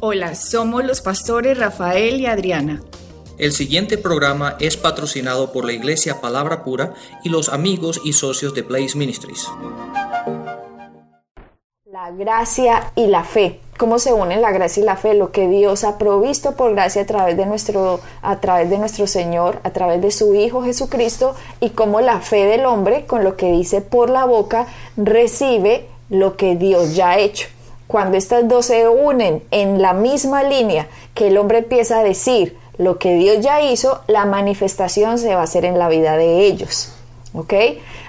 Hola, somos los pastores Rafael y Adriana. El siguiente programa es patrocinado por la Iglesia Palabra Pura y los amigos y socios de Blaze Ministries. La gracia y la fe. ¿Cómo se unen la gracia y la fe? Lo que Dios ha provisto por gracia a través de nuestro, a través de nuestro Señor, a través de su Hijo Jesucristo, y cómo la fe del hombre, con lo que dice por la boca, recibe lo que Dios ya ha hecho. Cuando estas dos se unen en la misma línea que el hombre empieza a decir lo que Dios ya hizo, la manifestación se va a hacer en la vida de ellos. ¿Ok?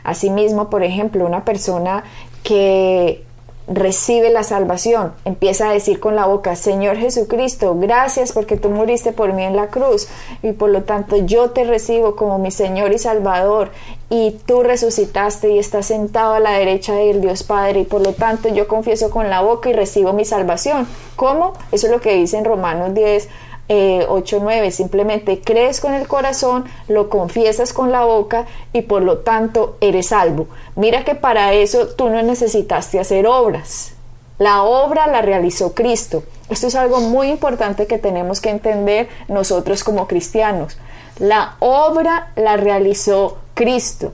Asimismo, por ejemplo, una persona que recibe la salvación, empieza a decir con la boca, Señor Jesucristo, gracias porque tú muriste por mí en la cruz y por lo tanto yo te recibo como mi Señor y Salvador y tú resucitaste y estás sentado a la derecha del Dios Padre y por lo tanto yo confieso con la boca y recibo mi salvación. ¿Cómo? Eso es lo que dice en Romanos 10 eh, 8.9, simplemente crees con el corazón, lo confiesas con la boca y por lo tanto eres salvo. Mira que para eso tú no necesitaste hacer obras. La obra la realizó Cristo. Esto es algo muy importante que tenemos que entender nosotros como cristianos. La obra la realizó Cristo.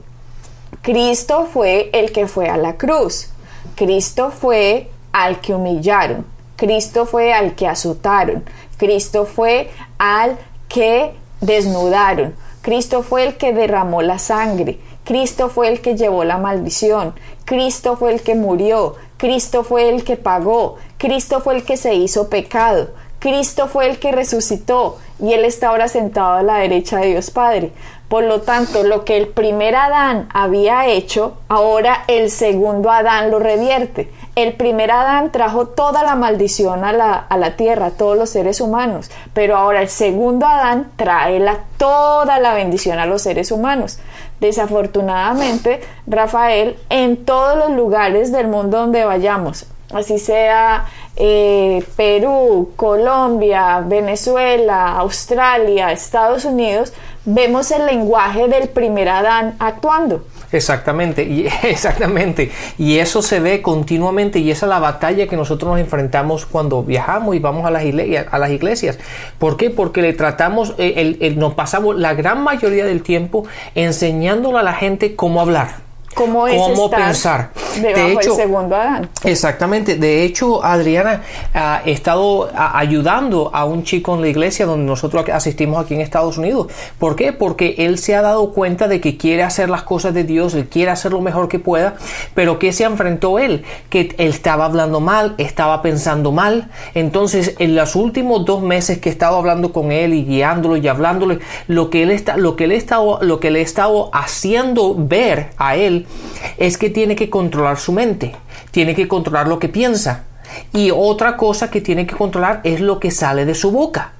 Cristo fue el que fue a la cruz. Cristo fue al que humillaron. Cristo fue al que azotaron. Cristo fue al que desnudaron. Cristo fue el que derramó la sangre. Cristo fue el que llevó la maldición. Cristo fue el que murió. Cristo fue el que pagó. Cristo fue el que se hizo pecado. Cristo fue el que resucitó y Él está ahora sentado a la derecha de Dios Padre. Por lo tanto, lo que el primer Adán había hecho, ahora el segundo Adán lo revierte. El primer Adán trajo toda la maldición a la, a la tierra, a todos los seres humanos, pero ahora el segundo Adán trae la, toda la bendición a los seres humanos. Desafortunadamente, Rafael, en todos los lugares del mundo donde vayamos, así sea eh, Perú, Colombia, Venezuela, Australia, Estados Unidos, vemos el lenguaje del primer Adán actuando. Exactamente, y exactamente. Y eso se ve continuamente y esa es la batalla que nosotros nos enfrentamos cuando viajamos y vamos a las iglesias. A las iglesias. ¿Por qué? Porque le tratamos, eh, nos pasamos la gran mayoría del tiempo enseñándole a la gente cómo hablar cómo es pensar. de hecho, segundo Adán. Exactamente. De hecho, Adriana ha estado ayudando a un chico en la iglesia donde nosotros asistimos aquí en Estados Unidos. ¿Por qué? Porque él se ha dado cuenta de que quiere hacer las cosas de Dios, él quiere hacer lo mejor que pueda, pero que se enfrentó él? Que él estaba hablando mal, estaba pensando mal. Entonces, en los últimos dos meses que he estado hablando con él y guiándolo y hablándole, lo que él está, lo que él estado, lo que le he estado haciendo ver a él es que tiene que controlar su mente, tiene que controlar lo que piensa. Y otra cosa que tiene que controlar es lo que sale de su boca.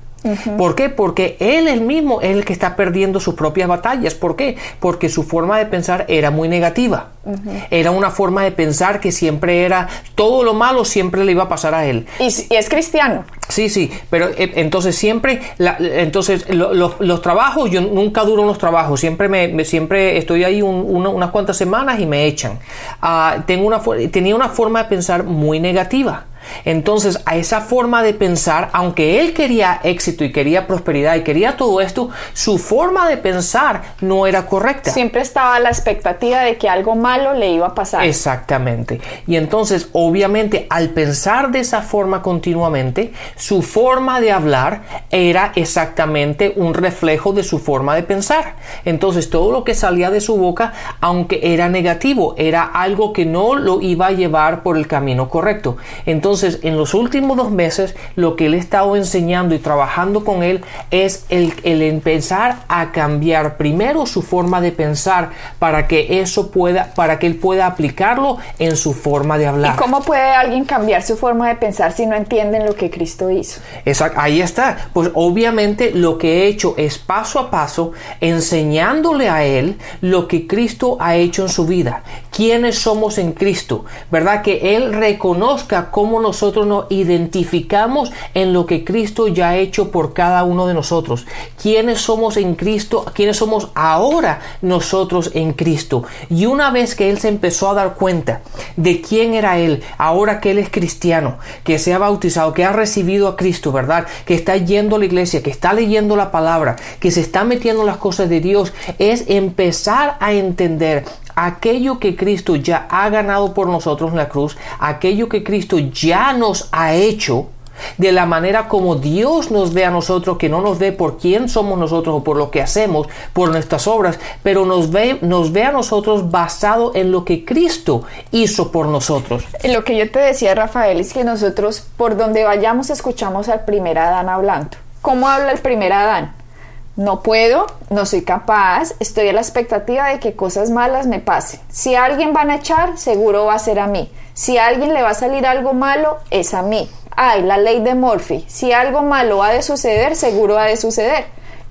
¿Por qué? Porque él el mismo es el que está perdiendo sus propias batallas. ¿Por qué? Porque su forma de pensar era muy negativa. Era una forma de pensar que siempre era todo lo malo siempre le iba a pasar a él. Y, es cristiano. Sí, sí, pero eh, entonces siempre, entonces los trabajos, yo nunca duro los trabajos, siempre me, siempre estoy ahí unas cuantas semanas y me echan. Ah, tengo una, tenía una forma de pensar muy negativa. Entonces, a esa forma de pensar, aunque él quería éxito y quería prosperidad y quería todo esto, su forma de pensar no era correcta. Siempre estaba la expectativa de que algo malo le iba a pasar. Exactamente. Y entonces, obviamente, al pensar de esa forma continuamente, su forma de hablar era exactamente un reflejo de su forma de pensar. Entonces, todo lo que salía de su boca, aunque era negativo, era algo que no lo iba a llevar por el camino correcto. Entonces, entonces, en los últimos dos meses, lo que él ha estado enseñando y trabajando con él es el, el empezar a cambiar primero su forma de pensar para que eso pueda, para que él pueda aplicarlo en su forma de hablar. ¿Y cómo puede alguien cambiar su forma de pensar si no entienden lo que Cristo hizo? Exacto, ahí está. Pues obviamente lo que he hecho es paso a paso enseñándole a él lo que Cristo ha hecho en su vida, quiénes somos en Cristo, ¿verdad? Que él reconozca cómo nosotros nos identificamos en lo que Cristo ya ha hecho por cada uno de nosotros. ¿Quiénes somos en Cristo? ¿Quiénes somos ahora nosotros en Cristo? Y una vez que Él se empezó a dar cuenta de quién era Él, ahora que Él es cristiano, que se ha bautizado, que ha recibido a Cristo, ¿verdad? Que está yendo a la iglesia, que está leyendo la palabra, que se está metiendo en las cosas de Dios, es empezar a entender aquello que Cristo ya ha ganado por nosotros en la cruz, aquello que Cristo ya nos ha hecho, de la manera como Dios nos ve a nosotros, que no nos ve por quién somos nosotros o por lo que hacemos, por nuestras obras, pero nos ve, nos ve a nosotros basado en lo que Cristo hizo por nosotros. Lo que yo te decía, Rafael, es que nosotros por donde vayamos escuchamos al primer Adán hablando. ¿Cómo habla el primer Adán? No puedo, no soy capaz, estoy a la expectativa de que cosas malas me pasen. Si a alguien van a echar, seguro va a ser a mí. Si a alguien le va a salir algo malo, es a mí. Ay, la ley de Murphy. Si algo malo ha de suceder, seguro ha de suceder.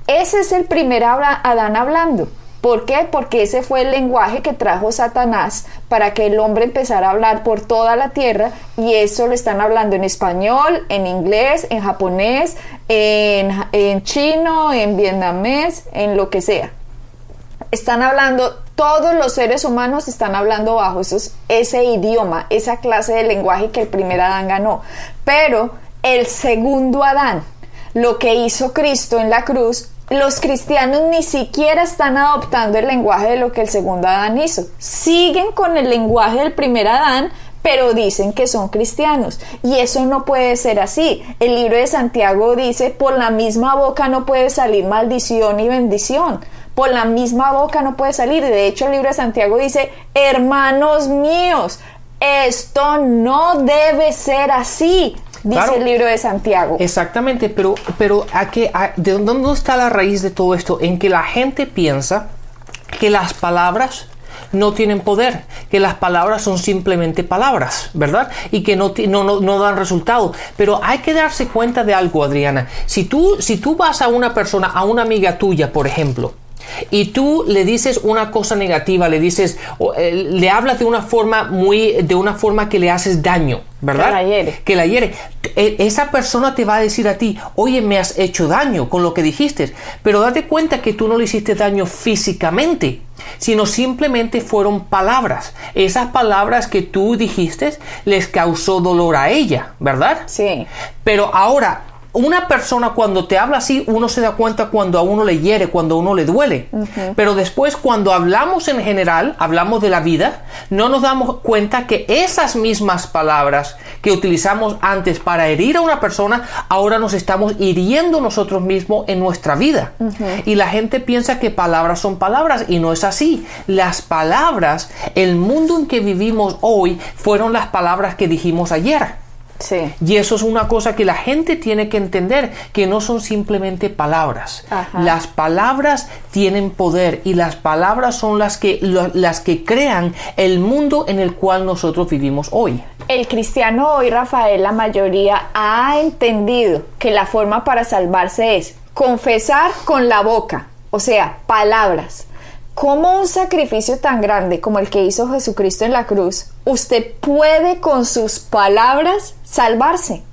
Ese es el primer Adán hablando. ¿Por qué? Porque ese fue el lenguaje que trajo Satanás para que el hombre empezara a hablar por toda la tierra y eso lo están hablando en español, en inglés, en japonés, en, chino, en vietnamés, en lo que sea. Están hablando, todos los seres humanos están hablando bajo ese idioma, esa clase de lenguaje que el primer Adán ganó. Pero el segundo Adán, lo que hizo Cristo en la cruz, los cristianos ni siquiera están adoptando el lenguaje de lo que el segundo Adán hizo. Siguen con el lenguaje del primer Adán, pero dicen que son cristianos. Y eso no puede ser así. El libro de Santiago dice, por la misma boca no puede salir maldición y bendición. Por la misma boca no puede salir. De hecho, el libro de Santiago dice, hermanos míos, esto no debe ser así dice el libro de Santiago. Exactamente, pero, pero ¿a qué, ¿de dónde está la raíz de todo esto? En que la gente piensa que las palabras no tienen poder, que las palabras son simplemente palabras, ¿verdad? Y que no, no, no, dan resultado. Pero hay que darse cuenta de algo, Adriana. Si tú, si tú vas a una persona, a una amiga tuya, por ejemplo, y tú le dices una cosa negativa, le dices, eh, le hablas de una forma muy, de una forma que le haces daño, ¿verdad? Que la hiere. Que la hiere. E, esa persona te va a decir a ti, oye, me has hecho daño con lo que dijiste, pero date cuenta que tú no le hiciste daño físicamente, sino simplemente fueron palabras. Esas palabras que tú dijiste les causó dolor a ella, ¿verdad? Sí. Pero ahora, una persona cuando te habla así, uno se da cuenta cuando a uno le hiere, cuando a uno le duele. Pero después cuando hablamos en general, hablamos de la vida, no nos damos cuenta que esas mismas palabras que utilizamos antes para herir a una persona, ahora nos estamos hiriendo nosotros mismos en nuestra vida. Y la gente piensa que palabras son palabras y no es así. Las palabras, el mundo en que vivimos hoy, fueron las palabras que dijimos ayer. Y eso es una cosa que la gente tiene que entender, que no son simplemente palabras. Las palabras tienen poder y las palabras son las que, las que crean el mundo en el cual nosotros vivimos hoy. El cristiano hoy, Rafael, la mayoría ha entendido que la forma para salvarse es confesar con la boca, o sea, palabras ¿Cómo un sacrificio tan grande como el que hizo Jesucristo en la cruz, usted puede con sus palabras salvarse?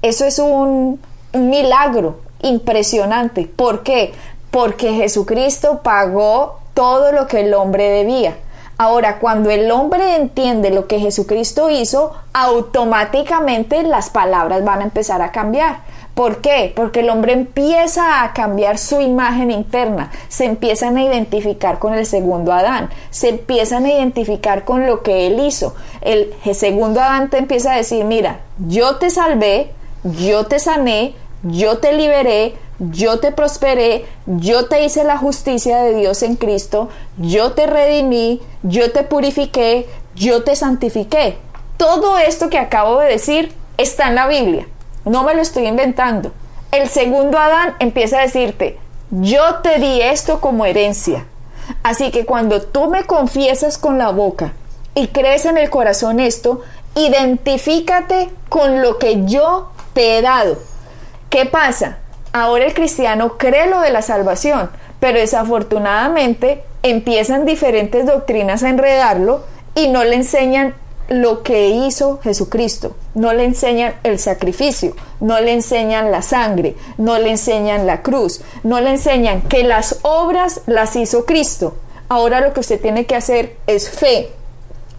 Eso es un, milagro impresionante. ¿Por qué? Porque Jesucristo pagó todo lo que el hombre debía. Ahora, cuando el hombre entiende lo que Jesucristo hizo, automáticamente las palabras van a empezar a cambiar. ¿Por qué? Porque el hombre empieza a cambiar su imagen interna, se empiezan a identificar con el segundo Adán, se empiezan a identificar con lo que él hizo. El segundo Adán te empieza a decir, mira, yo te salvé, yo te sané, yo te liberé, yo te prosperé, yo te hice la justicia de Dios en Cristo, yo te redimí, yo te purifiqué, yo te santifiqué. Todo esto que acabo de decir está en la Biblia. No me lo estoy inventando. El segundo Adán empieza a decirte, yo te di esto como herencia. Así que cuando tú me confiesas con la boca y crees en el corazón esto, identifícate con lo que yo te he dado. ¿Qué pasa? Ahora el cristiano cree lo de la salvación, pero desafortunadamente empiezan diferentes doctrinas a enredarlo y no le enseñan lo que hizo Jesucristo, no le enseñan el sacrificio, no le enseñan la sangre, no le enseñan la cruz, no le enseñan que las obras las hizo Cristo. Ahora lo que usted tiene que hacer es fe,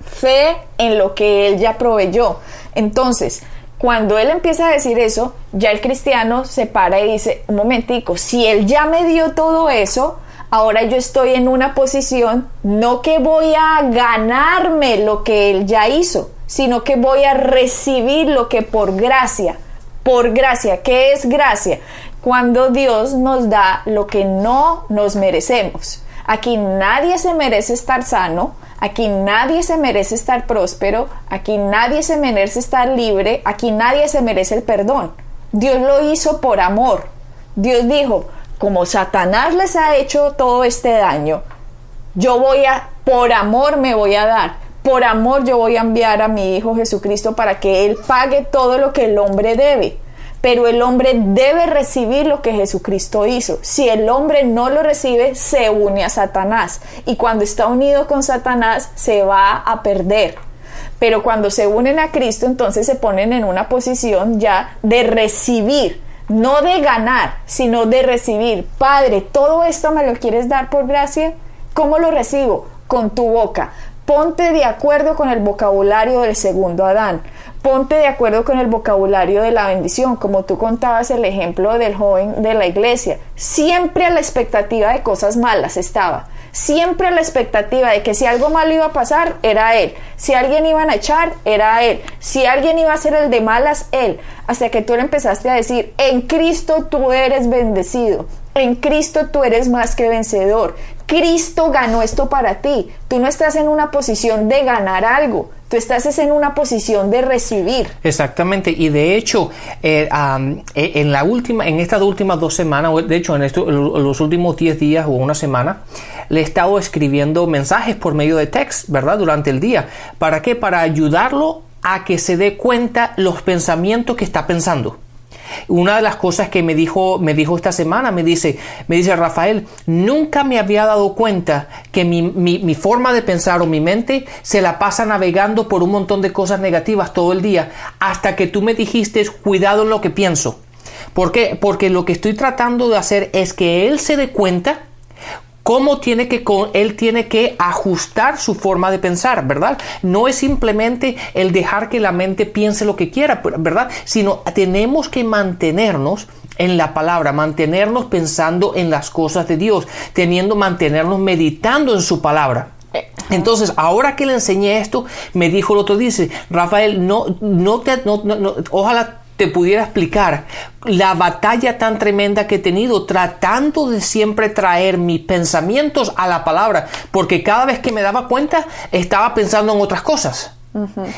fe en lo que Él ya proveyó. Entonces, cuando Él empieza a decir eso, ya el cristiano se para y dice, un momentico, si Él ya me dio todo eso, ahora yo estoy en una posición no que voy a ganarme lo que Él ya hizo, sino que voy a recibir lo que por gracia, por gracia, ¿qué es gracia? Cuando Dios nos da lo que no nos merecemos. Aquí nadie se merece estar sano, aquí nadie se merece estar próspero, aquí nadie se merece estar libre, aquí nadie se merece el perdón. Dios lo hizo por amor. Dios dijo, como Satanás les ha hecho todo este daño, yo voy a, por amor me voy a dar, por amor yo voy a enviar a mi Hijo Jesucristo para que Él pague todo lo que el hombre debe. Pero el hombre debe recibir lo que Jesucristo hizo. Si el hombre no lo recibe, se une a Satanás. Y cuando está unido con Satanás, se va a perder. Pero cuando se unen a Cristo, entonces se ponen en una posición ya de recibir no de ganar, sino de recibir. Padre, todo esto me lo quieres dar por gracia. ¿Cómo lo recibo? Con tu boca. Ponte de acuerdo con el vocabulario del segundo Adán. Ponte de acuerdo con el vocabulario de la bendición, como tú contabas el ejemplo del joven de la iglesia. Siempre a la expectativa de cosas malas estaba siempre la expectativa de que si algo malo iba a pasar, era él. Si alguien iban a echar, era él. Si alguien iba a ser el de malas, él. Hasta que tú le empezaste a decir, en Cristo tú eres bendecido. En Cristo tú eres más que vencedor. Cristo ganó esto para ti. Tú no estás en una posición de ganar algo. Tú estás en una posición de recibir. Exactamente. Y de hecho, eh, eh, en la última, en estas últimas dos semanas, de hecho, en los últimos 10 días o una semana, le he estado escribiendo mensajes por medio de text, ¿verdad? Durante el día. ¿Para qué? Para ayudarlo a que se dé cuenta los pensamientos que está pensando. Una de las cosas que me dijo, me dijo esta semana, me dice, me dice Rafael, nunca me había dado cuenta que mi, mi, mi, forma de pensar o mi mente se la pasa navegando por un montón de cosas negativas todo el día, hasta que tú me dijiste, cuidado en lo que pienso. ¿Por qué? Porque lo que estoy tratando de hacer es que él se dé cuenta cómo tiene que él tiene que ajustar su forma de pensar, ¿verdad? No es simplemente el dejar que la mente piense lo que quiera, ¿verdad? Sino tenemos que mantenernos en la palabra, mantenernos pensando en las cosas de Dios, teniendo mantenernos meditando en su palabra. Entonces, ahora que le enseñé esto, me dijo el otro, dice, Rafael, no, no te, no, no, ojalá te pudiera explicar la batalla tan tremenda que he tenido tratando de siempre traer mis pensamientos a la palabra, porque cada vez que me daba cuenta estaba pensando en otras cosas.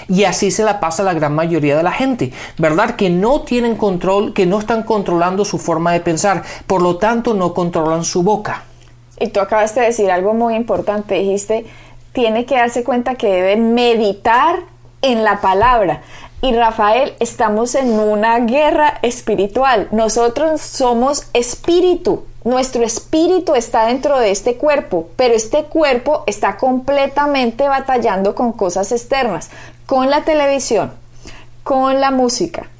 Y así se la pasa la gran mayoría de la gente, ¿verdad? Que no tienen control, que no están controlando su forma de pensar, por lo tanto no controlan su boca. Y tú acabaste de decir algo muy importante, dijiste, tiene que darse cuenta que debe meditar en la palabra. Y Rafael, estamos en una guerra espiritual. Nosotros somos espíritu. Nuestro espíritu está dentro de este cuerpo, pero este cuerpo está completamente batallando con cosas externas, con la televisión, con la música,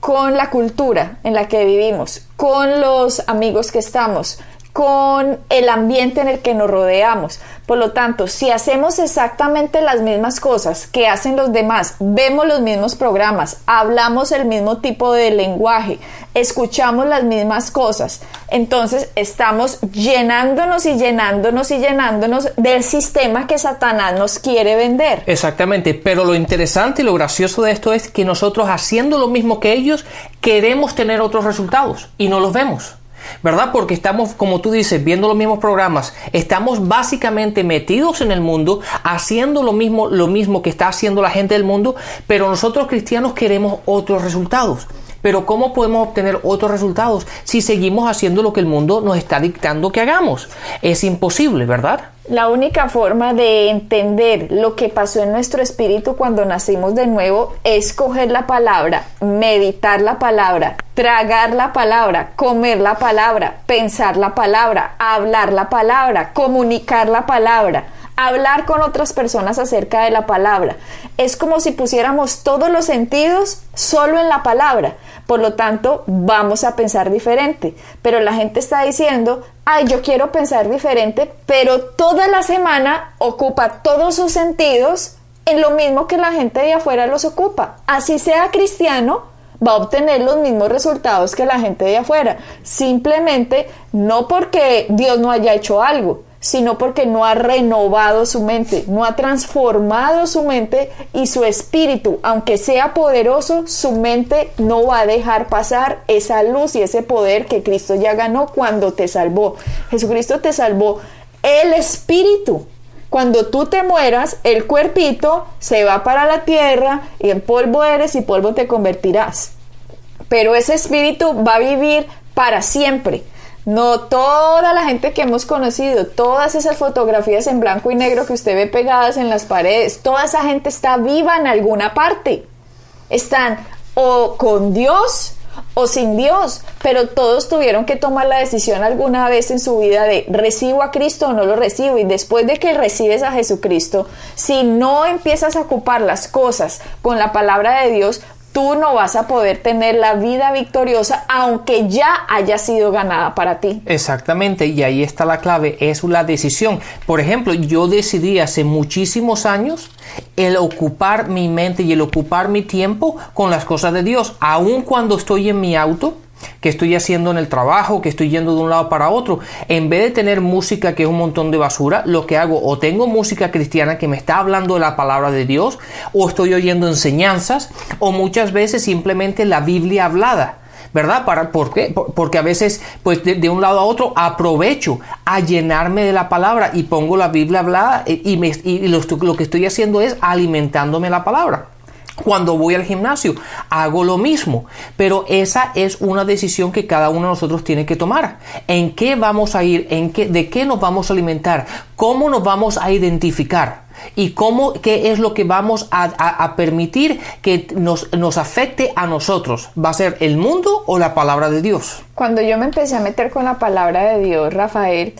con la cultura en la que vivimos, con los amigos que estamos, con el ambiente en el que nos rodeamos. Por lo tanto, si hacemos exactamente las mismas cosas que hacen los demás, vemos los mismos programas, hablamos el mismo tipo de lenguaje, escuchamos las mismas cosas, entonces estamos llenándonos y llenándonos y llenándonos del sistema que Satanás nos quiere vender. Exactamente, pero lo interesante y lo gracioso de esto es que nosotros haciendo lo mismo que ellos queremos tener otros resultados y no los vemos. ¿Verdad? Porque estamos, como tú dices, viendo los mismos programas, estamos básicamente metidos en el mundo, haciendo lo mismo, lo mismo que está haciendo la gente del mundo, pero nosotros cristianos queremos otros resultados. Pero ¿cómo podemos obtener otros resultados si seguimos haciendo lo que el mundo nos está dictando que hagamos? Es imposible, ¿verdad? La única forma de entender lo que pasó en nuestro espíritu cuando nacimos de nuevo es coger la palabra, meditar la palabra, tragar la palabra, comer la palabra, pensar la palabra, hablar la palabra, comunicar la palabra. Hablar con otras personas acerca de la palabra. Es como si pusiéramos todos los sentidos solo en la palabra. Por lo tanto, vamos a pensar diferente. Pero la gente está diciendo, ay, yo quiero pensar diferente, pero toda la semana ocupa todos sus sentidos en lo mismo que la gente de afuera los ocupa. Así sea cristiano, va a obtener los mismos resultados que la gente de afuera. Simplemente no porque Dios no haya hecho algo, sino porque no ha renovado su mente, no ha transformado su mente y su espíritu, aunque sea poderoso, su mente no va a dejar pasar esa luz y ese poder que Cristo ya ganó cuando te salvó. Jesucristo te salvó el espíritu. Cuando tú te mueras, el cuerpito se va para la tierra y en polvo eres y polvo te convertirás. Pero ese espíritu va a vivir para siempre. No toda la gente que hemos conocido, todas esas fotografías en blanco y negro que usted ve pegadas en las paredes, toda esa gente está viva en alguna parte. Están o con Dios o sin Dios, pero todos tuvieron que tomar la decisión alguna vez en su vida de recibo a Cristo o no lo recibo y después de que recibes a Jesucristo, si no empiezas a ocupar las cosas con la palabra de Dios, tú no vas a poder tener la vida victoriosa aunque ya haya sido ganada para ti. Exactamente, y ahí está la clave, es la decisión. Por ejemplo, yo decidí hace muchísimos años el ocupar mi mente y el ocupar mi tiempo con las cosas de Dios, aun cuando estoy en mi auto que estoy haciendo en el trabajo, que estoy yendo de un lado para otro. En vez de tener música que es un montón de basura, lo que hago o tengo música cristiana que me está hablando de la palabra de Dios, o estoy oyendo enseñanzas, o muchas veces simplemente la Biblia hablada. ¿verdad? Para, ¿Por qué? Porque a veces, pues de, un lado a otro, aprovecho a llenarme de la palabra y pongo la Biblia hablada y, me, y lo, que estoy haciendo es alimentándome la palabra. Cuando voy al gimnasio, hago lo mismo, pero esa es una decisión que cada uno de nosotros tiene que tomar. ¿En qué vamos a ir? ¿En qué, ¿De qué nos vamos a alimentar? ¿Cómo nos vamos a identificar? ¿Y cómo, qué es lo que vamos a, permitir que nos, nos afecte a nosotros? ¿Va a ser el mundo o la palabra de Dios? Cuando yo me empecé a meter con la palabra de Dios, Rafael,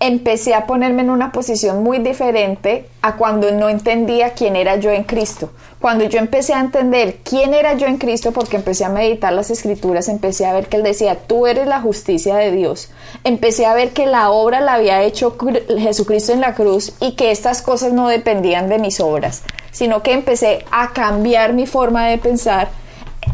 empecé a ponerme en una posición muy diferente a cuando no entendía quién era yo en Cristo. Cuando yo empecé a entender quién era yo en Cristo, porque empecé a meditar las escrituras, empecé a ver que Él decía, tú eres la justicia de Dios. Empecé a ver que la obra la había hecho Jesucristo en la cruz y que estas cosas no dependían de mis obras, sino que empecé a cambiar mi forma de pensar.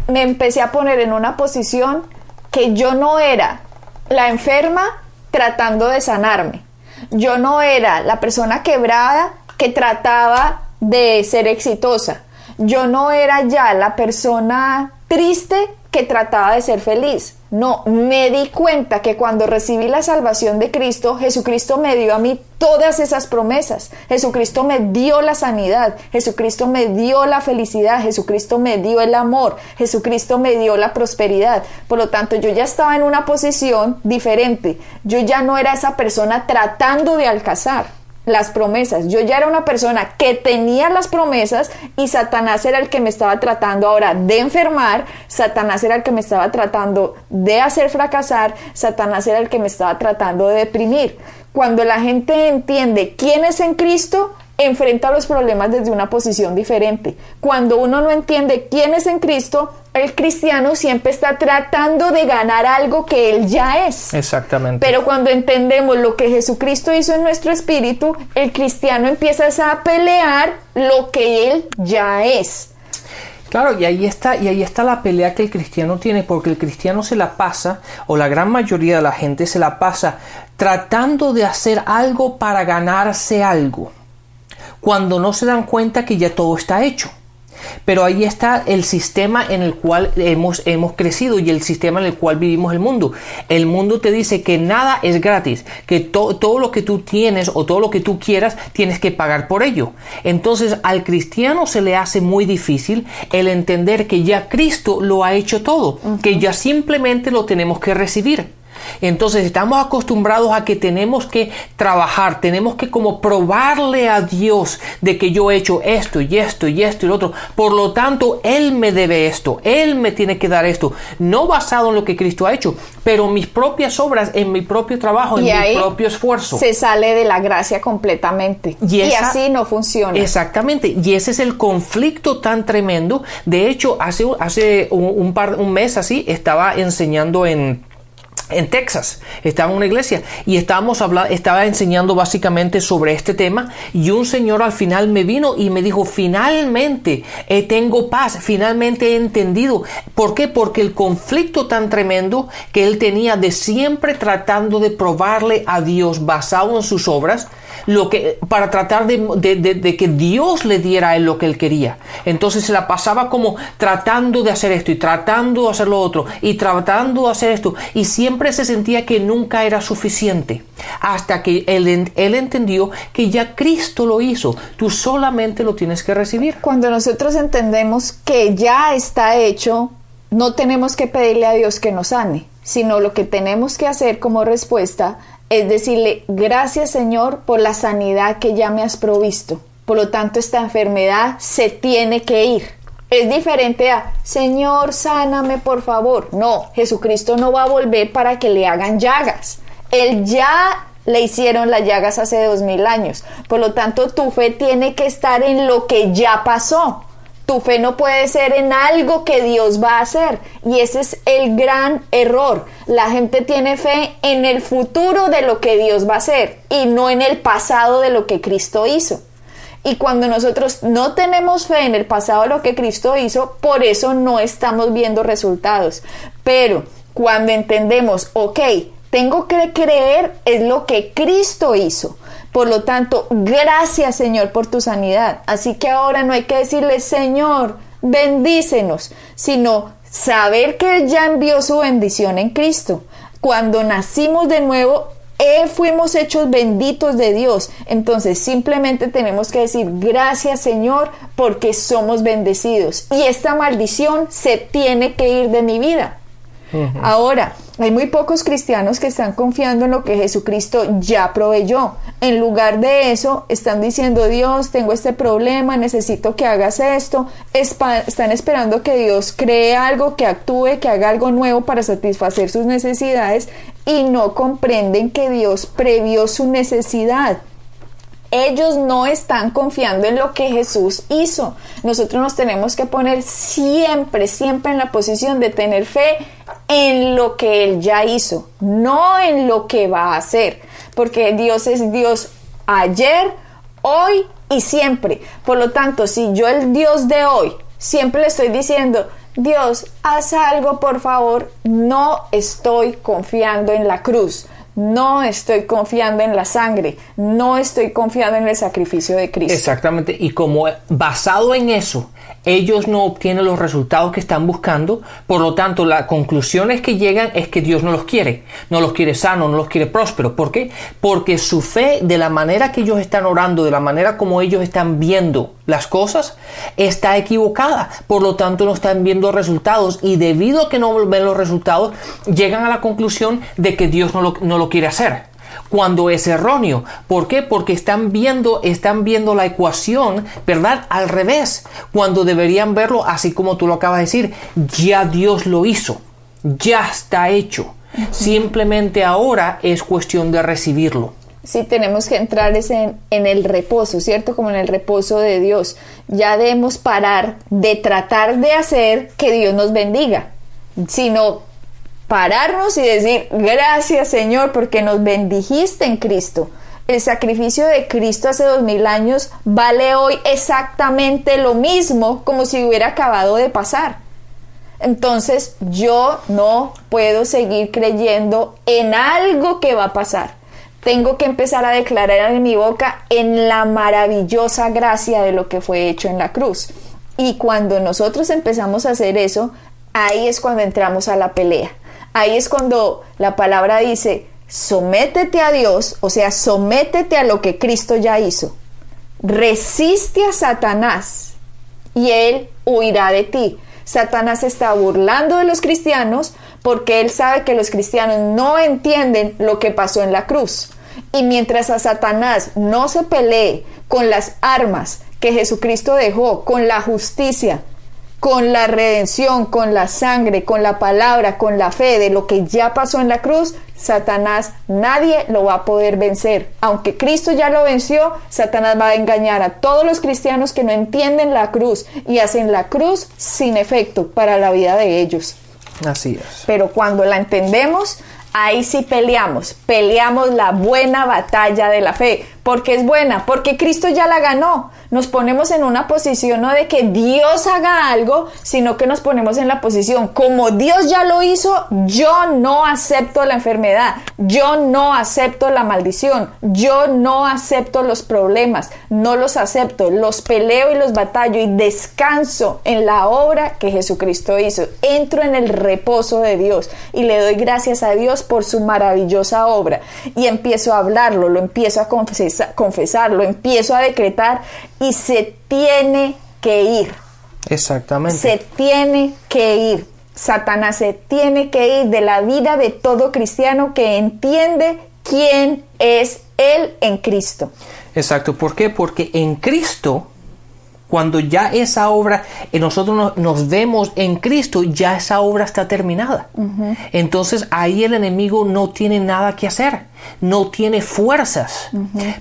Me empecé a poner en una posición que yo no era la enferma tratando de sanarme. Yo no era la persona quebrada que trataba de ser exitosa. Yo no era ya la persona triste que trataba de ser feliz. No, me di cuenta que cuando recibí la salvación de Cristo, Jesucristo me dio a mí todas esas promesas. Jesucristo me dio la sanidad, Jesucristo me dio la felicidad, Jesucristo me dio el amor, Jesucristo me dio la prosperidad. Por lo tanto, yo ya estaba en una posición diferente. Yo ya no era esa persona tratando de alcanzar las promesas. Yo ya era una persona que tenía las promesas y Satanás era el que me estaba tratando ahora de enfermar, Satanás era el que me estaba tratando de hacer fracasar, Satanás era el que me estaba tratando de deprimir. Cuando la gente entiende quién es en Cristo, enfrenta los problemas desde una posición diferente. Cuando uno no entiende quién es en Cristo, el cristiano siempre está tratando de ganar algo que él ya es. Exactamente. Pero cuando entendemos lo que Jesucristo hizo en nuestro espíritu, el cristiano empieza a pelear lo que él ya es. Claro, y ahí está, y ahí está la pelea que el cristiano tiene, porque el cristiano se la pasa, o la gran mayoría de la gente se la pasa, tratando de hacer algo para ganarse algo cuando no se dan cuenta que ya todo está hecho. Pero ahí está el sistema en el cual hemos, hemos crecido y el sistema en el cual vivimos el mundo. El mundo te dice que nada es gratis, que todo lo que tú tienes o todo lo que tú quieras tienes que pagar por ello. Entonces al cristiano se le hace muy difícil el entender que ya Cristo lo ha hecho todo, que ya simplemente lo tenemos que recibir. Entonces estamos acostumbrados a que tenemos que trabajar, tenemos que como probarle a Dios de que yo he hecho esto y esto y esto y lo otro. Por lo tanto, Él me debe esto, Él me tiene que dar esto. No basado en lo que Cristo ha hecho, pero mis propias obras, en mi propio trabajo, en mi propio esfuerzo. Se sale de la gracia completamente. Y, así no funciona. Exactamente. Y ese es el conflicto tan tremendo. De hecho, hace, hace un, par, un mes así, estaba enseñando en en Texas, estaba en una iglesia y estábamos hablando, estaba enseñando básicamente sobre este tema y un señor al final me vino y me dijo, finalmente eh, tengo paz, finalmente he entendido. ¿Por qué? Porque el conflicto tan tremendo que él tenía de siempre tratando de probarle a Dios basado en sus obras, lo que, para tratar de, que Dios le diera a él lo que él quería. Entonces se la pasaba como tratando de hacer esto y tratando de hacer lo otro y tratando de hacer esto y siempre se sentía que nunca era suficiente hasta que él, él entendió que ya Cristo lo hizo. Tú solamente lo tienes que recibir. Cuando nosotros entendemos que ya está hecho, no tenemos que pedirle a Dios que nos sane, sino lo que tenemos que hacer como respuesta es decirle, gracias Señor por la sanidad que ya me has provisto. Por lo tanto, esta enfermedad se tiene que ir. Es diferente a, Señor, sáname por favor. No, Jesucristo no va a volver para que le hagan llagas. Él ya le hicieron las llagas hace dos mil años. Por lo tanto, tu fe tiene que estar en lo que ya pasó. Tu fe no puede ser en algo que Dios va a hacer. Y ese es el gran error. La gente tiene fe en el futuro de lo que Dios va a hacer y no en el pasado de lo que Cristo hizo. Y cuando nosotros no tenemos fe en el pasado lo que Cristo hizo, por eso no estamos viendo resultados. Pero cuando entendemos, ok, tengo que creer es lo que Cristo hizo. Por lo tanto, gracias Señor por tu sanidad. Así que ahora no hay que decirle, Señor, bendícenos, sino saber que Él ya envió su bendición en Cristo. Cuando nacimos de nuevo, eh, fuimos hechos benditos de Dios. Entonces simplemente tenemos que decir gracias Señor porque somos bendecidos. Y esta maldición se tiene que ir de mi vida. Ahora, hay muy pocos cristianos que están confiando en lo que Jesucristo ya proveyó. En lugar de eso, están diciendo, Dios, tengo este problema, necesito que hagas esto. están esperando que Dios cree algo, que actúe, que haga algo nuevo para satisfacer sus necesidades y no comprenden que Dios previó su necesidad. Ellos no están confiando en lo que Jesús hizo. Nosotros nos tenemos que poner siempre, siempre en la posición de tener fe en lo que Él ya hizo, no en lo que va a hacer, porque Dios es Dios ayer, hoy y siempre. Por lo tanto, si yo el Dios de hoy siempre le estoy diciendo, Dios, haz algo por favor, no estoy confiando en la cruz no estoy confiando en la sangre, no estoy confiando en el sacrificio de Cristo. Exactamente, y como basado en eso, ellos no obtienen los resultados que están buscando, por lo tanto, las conclusiones que llegan es que Dios no los quiere, no los quiere sano, no los quiere próspero. ¿Por qué? Porque su fe, de la manera que ellos están orando, de la manera como ellos están viendo las cosas, está equivocada. Por lo tanto, no están viendo resultados y debido a que no ven los resultados, llegan a la conclusión de que Dios no lo, no lo quiere hacer cuando es erróneo. ¿Por qué? Porque están viendo, están viendo la ecuación, ¿verdad? Al revés, cuando deberían verlo así como tú lo acabas de decir, ya Dios lo hizo, ya está hecho. Simplemente ahora es cuestión de recibirlo. Sí, tenemos que entrar en, en el reposo, ¿cierto? Como en el reposo de Dios. Ya debemos parar de tratar de hacer que Dios nos bendiga, sino pararnos y decir, gracias Señor porque nos bendijiste en Cristo. El sacrificio de Cristo hace dos mil años vale hoy exactamente lo mismo como si hubiera acabado de pasar. Entonces yo no puedo seguir creyendo en algo que va a pasar. Tengo que empezar a declarar en mi boca en la maravillosa gracia de lo que fue hecho en la cruz. Y cuando nosotros empezamos a hacer eso, ahí es cuando entramos a la pelea ahí es cuando la palabra dice, sométete a Dios, o sea, sométete a lo que Cristo ya hizo. Resiste a Satanás y él huirá de ti. Satanás está burlando de los cristianos porque él sabe que los cristianos no entienden lo que pasó en la cruz. Y mientras a Satanás no se pelee con las armas que Jesucristo dejó, con la justicia, con la redención, con la sangre, con la palabra, con la fe de lo que ya pasó en la cruz, Satanás nadie lo va a poder vencer. Aunque Cristo ya lo venció, Satanás va a engañar a todos los cristianos que no entienden la cruz y hacen la cruz sin efecto para la vida de ellos. Así es. Pero cuando la entendemos, ahí sí peleamos, peleamos la buena batalla de la fe. Porque es buena? Porque Cristo ya la ganó nos ponemos en una posición no de que Dios haga algo, sino que nos ponemos en la posición, como Dios ya lo hizo, yo no acepto la enfermedad, yo no acepto la maldición, yo no acepto los problemas, no los acepto, los peleo y los batallo y descanso en la obra que Jesucristo hizo. Entro en el reposo de Dios y le doy gracias a Dios por su maravillosa obra y empiezo a hablarlo, lo empiezo a confesar, confesar lo empiezo a decretar y se tiene que ir. Exactamente. Se tiene que ir. Satanás se tiene que ir de la vida de todo cristiano que entiende quién es Él en Cristo. Exacto. ¿Por qué? Porque en Cristo, cuando ya esa obra, eh, nosotros nos, vemos en Cristo, ya esa obra está terminada. Entonces ahí el enemigo no tiene nada que hacer no tiene fuerzas.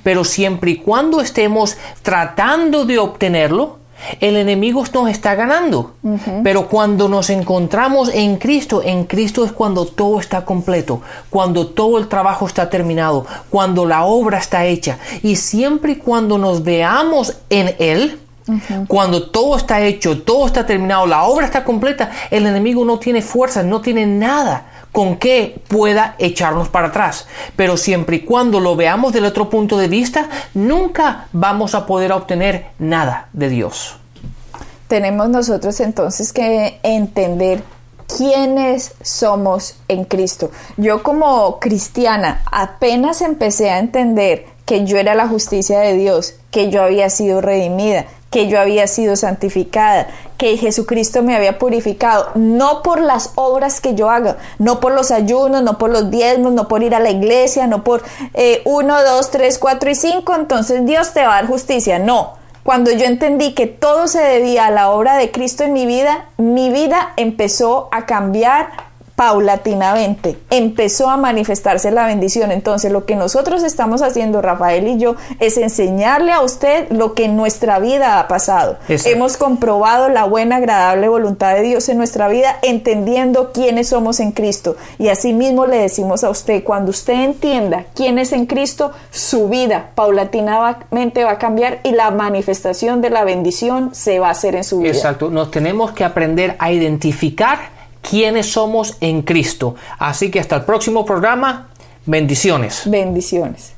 Pero siempre y cuando estemos tratando de obtenerlo, el enemigo nos está ganando. Pero cuando nos encontramos en Cristo, en Cristo es cuando todo está completo, cuando todo el trabajo está terminado, cuando la obra está hecha. Y siempre y cuando nos veamos en Él, Cuando todo está hecho, todo está terminado, la obra está completa, el enemigo no tiene fuerzas, no tiene nada con que pueda echarnos para atrás. Pero siempre y cuando lo veamos del otro punto de vista, nunca vamos a poder obtener nada de Dios. Tenemos nosotros entonces que entender quiénes somos en Cristo. Yo como cristiana apenas empecé a entender que yo era la justicia de Dios, que yo había sido redimida, que yo había sido santificada, que Jesucristo me había purificado, no por las obras que yo haga, no por los ayunos, no por los diezmos, no por ir a la iglesia, no por eh, uno, dos, tres, cuatro y cinco, entonces Dios te va a dar justicia, no. Cuando yo entendí que todo se debía a la obra de Cristo en mi vida, mi vida empezó a cambiar paulatinamente empezó a manifestarse la bendición. Entonces lo que nosotros estamos haciendo, Rafael y yo, es enseñarle a usted lo que en nuestra vida ha pasado. Hemos comprobado la buena, agradable voluntad de Dios en nuestra vida, entendiendo quiénes somos en Cristo. Y así mismo le decimos a usted, cuando usted entienda quién es en Cristo, su vida paulatinamente va a cambiar y la manifestación de la bendición se va a hacer en su vida. Exacto, nos tenemos que aprender a identificar quiénes somos en Cristo. Así que hasta el próximo programa, bendiciones. Bendiciones.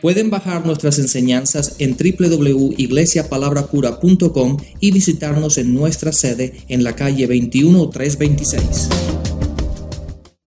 Pueden bajar nuestras enseñanzas en www.iglesiapalabracura.com y visitarnos en nuestra sede en la calle 21326.